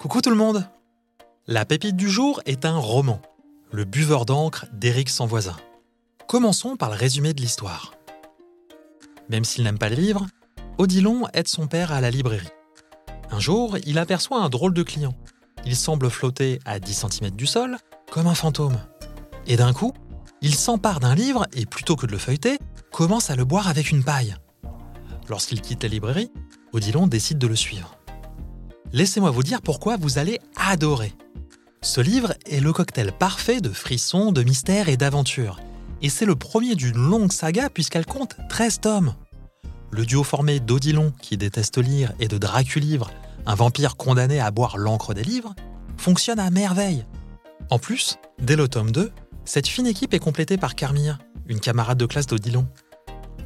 Coucou tout le monde La pépite du jour est un roman, Le buveur d'encre d'Éric Sanvoisin. Commençons par le résumé de l'histoire. Même s'il n'aime pas les livres, Odilon aide son père à la librairie. Un jour, il aperçoit un drôle de client. Il semble flotter à 10 cm du sol, comme un fantôme. Et d'un coup, il s'empare d'un livre et plutôt que de le feuilleter, commence à le boire avec une paille. Lorsqu'il quitte la librairie, Odilon décide de le suivre. Laissez-moi vous dire pourquoi vous allez adorer. Ce livre est le cocktail parfait de frissons, de mystères et d'aventures. Et c'est le premier d'une longue saga puisqu'elle compte 13 tomes. Le duo formé d'Odilon, qui déteste lire, et de Draculivre, un vampire condamné à boire l'encre des livres, fonctionne à merveille. En plus, dès le tome 2, cette fine équipe est complétée par Carmilla, une camarade de classe d'Odilon.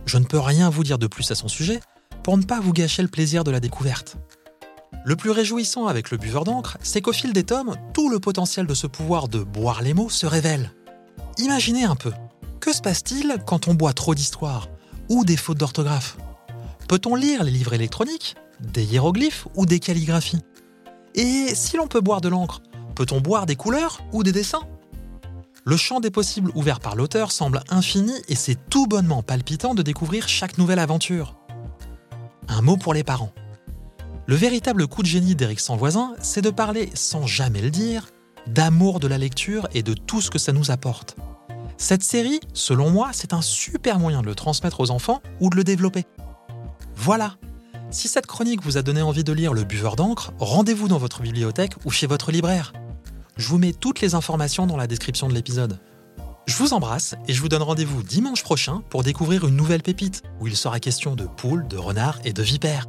Je ne peux rien vous dire de plus à son sujet pour ne pas vous gâcher le plaisir de la découverte. Le plus réjouissant avec le buveur d'encre, c'est qu'au fil des tomes, tout le potentiel de ce pouvoir de boire les mots se révèle. Imaginez un peu, que se passe-t-il quand on boit trop d'histoire ou des fautes d'orthographe? Peut-on lire les livres électroniques, des hiéroglyphes ou des calligraphies? Et si l'on peut boire de l'encre, peut-on boire des couleurs ou des dessins? Le champ des possibles ouvert par l'auteur semble infini et c'est tout bonnement palpitant de découvrir chaque nouvelle aventure. Un mot pour les parents. Le véritable coup de génie d'Éric Sanvoisin, c'est de parler, sans jamais le dire, d'amour de la lecture et de tout ce que ça nous apporte. Cette série, selon moi, c'est un super moyen de le transmettre aux enfants ou de le développer. Voilà. Si cette chronique vous a donné envie de lire Le Buveur d'encre, rendez-vous dans votre bibliothèque ou chez votre libraire. Je vous mets toutes les informations dans la description de l'épisode. Je vous embrasse et je vous donne rendez-vous dimanche prochain pour découvrir une nouvelle pépite où il sera question de poules, de renards et de vipères.